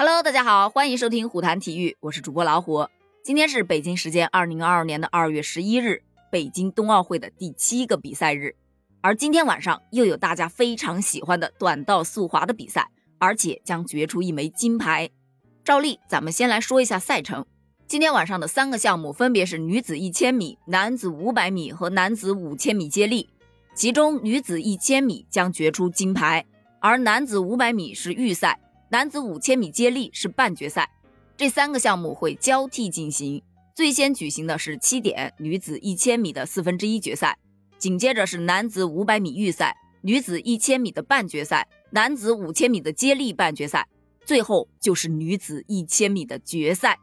Hello，大家好，欢迎收听虎谈体育，我是主播老虎。今天是北京时间二零二二年的二月十一日，北京冬奥会的第七个比赛日。而今天晚上又有大家非常喜欢的短道速滑的比赛，而且将决出一枚金牌。照例，咱们先来说一下赛程。今天晚上的三个项目分别是女子一千米、男子五百米和男子五千米接力。其中，女子一千米将决出金牌，而男子五百米是预赛。男子五千米接力是半决赛，这三个项目会交替进行。最先举行的是七点女子一千米的四分之一决赛，紧接着是男子五百米预赛、女子一千米的半决赛、男子五千米的接力半决赛，最后就是女子一千米的决赛。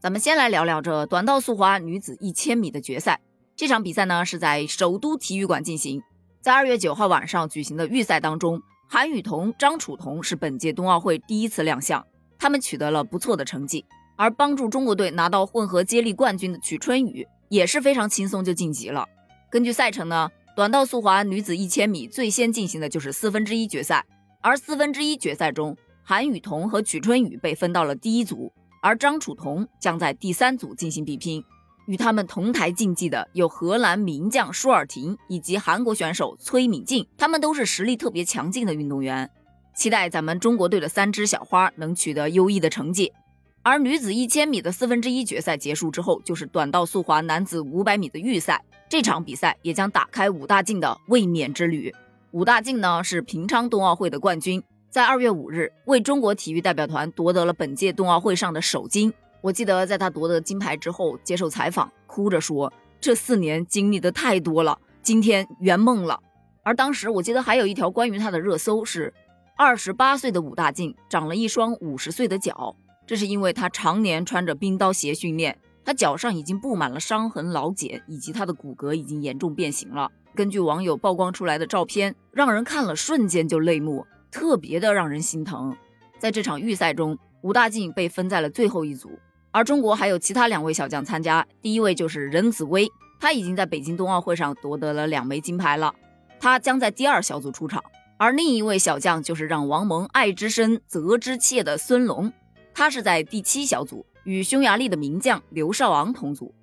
咱们先来聊聊这短道速滑女子一千米的决赛。这场比赛呢是在首都体育馆进行，在二月九号晚上举行的预赛当中。韩雨桐、张楚彤是本届冬奥会第一次亮相，他们取得了不错的成绩。而帮助中国队拿到混合接力冠军的曲春雨也是非常轻松就晋级了。根据赛程呢，短道速滑女子一千米最先进行的就是四分之一决赛，而四分之一决赛中，韩雨桐和曲春雨被分到了第一组，而张楚彤将在第三组进行比拼。与他们同台竞技的有荷兰名将舒尔廷以及韩国选手崔敏静，他们都是实力特别强劲的运动员。期待咱们中国队的三只小花能取得优异的成绩。而女子一千米的四分之一决赛结束之后，就是短道速滑男子五百米的预赛。这场比赛也将打开武大靖的卫冕之旅。武大靖呢是平昌冬奥会的冠军，在二月五日为中国体育代表团夺得了本届冬奥会上的首金。我记得在他夺得金牌之后接受采访，哭着说：“这四年经历的太多了，今天圆梦了。”而当时我记得还有一条关于他的热搜是：“二十八岁的武大靖长了一双五十岁的脚，这是因为他常年穿着冰刀鞋训练，他脚上已经布满了伤痕、老茧，以及他的骨骼已经严重变形了。”根据网友曝光出来的照片，让人看了瞬间就泪目，特别的让人心疼。在这场预赛中，武大靖被分在了最后一组。而中国还有其他两位小将参加，第一位就是任子威，他已经在北京冬奥会上夺得了两枚金牌了，他将在第二小组出场。而另一位小将就是让王蒙爱之深责之切的孙龙，他是在第七小组，与匈牙利的名将刘少昂同组。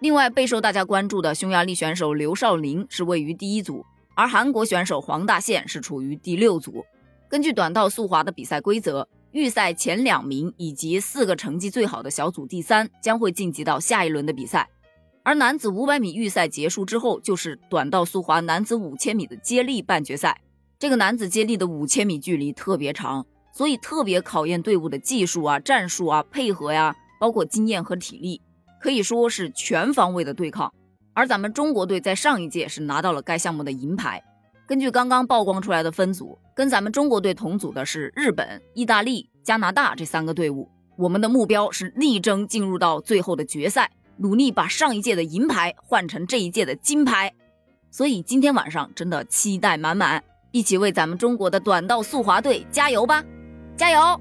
另外备受大家关注的匈牙利选手刘少林是位于第一组，而韩国选手黄大宪是处于第六组。根据短道速滑的比赛规则。预赛前两名以及四个成绩最好的小组第三将会晋级到下一轮的比赛，而男子五百米预赛结束之后，就是短道速滑男子五千米的接力半决赛。这个男子接力的五千米距离特别长，所以特别考验队伍的技术啊、战术啊、配合呀，包括经验和体力，可以说是全方位的对抗。而咱们中国队在上一届是拿到了该项目的银牌。根据刚刚曝光出来的分组，跟咱们中国队同组的是日本、意大利、加拿大这三个队伍。我们的目标是力争进入到最后的决赛，努力把上一届的银牌换成这一届的金牌。所以今天晚上真的期待满满，一起为咱们中国的短道速滑队加油吧！加油！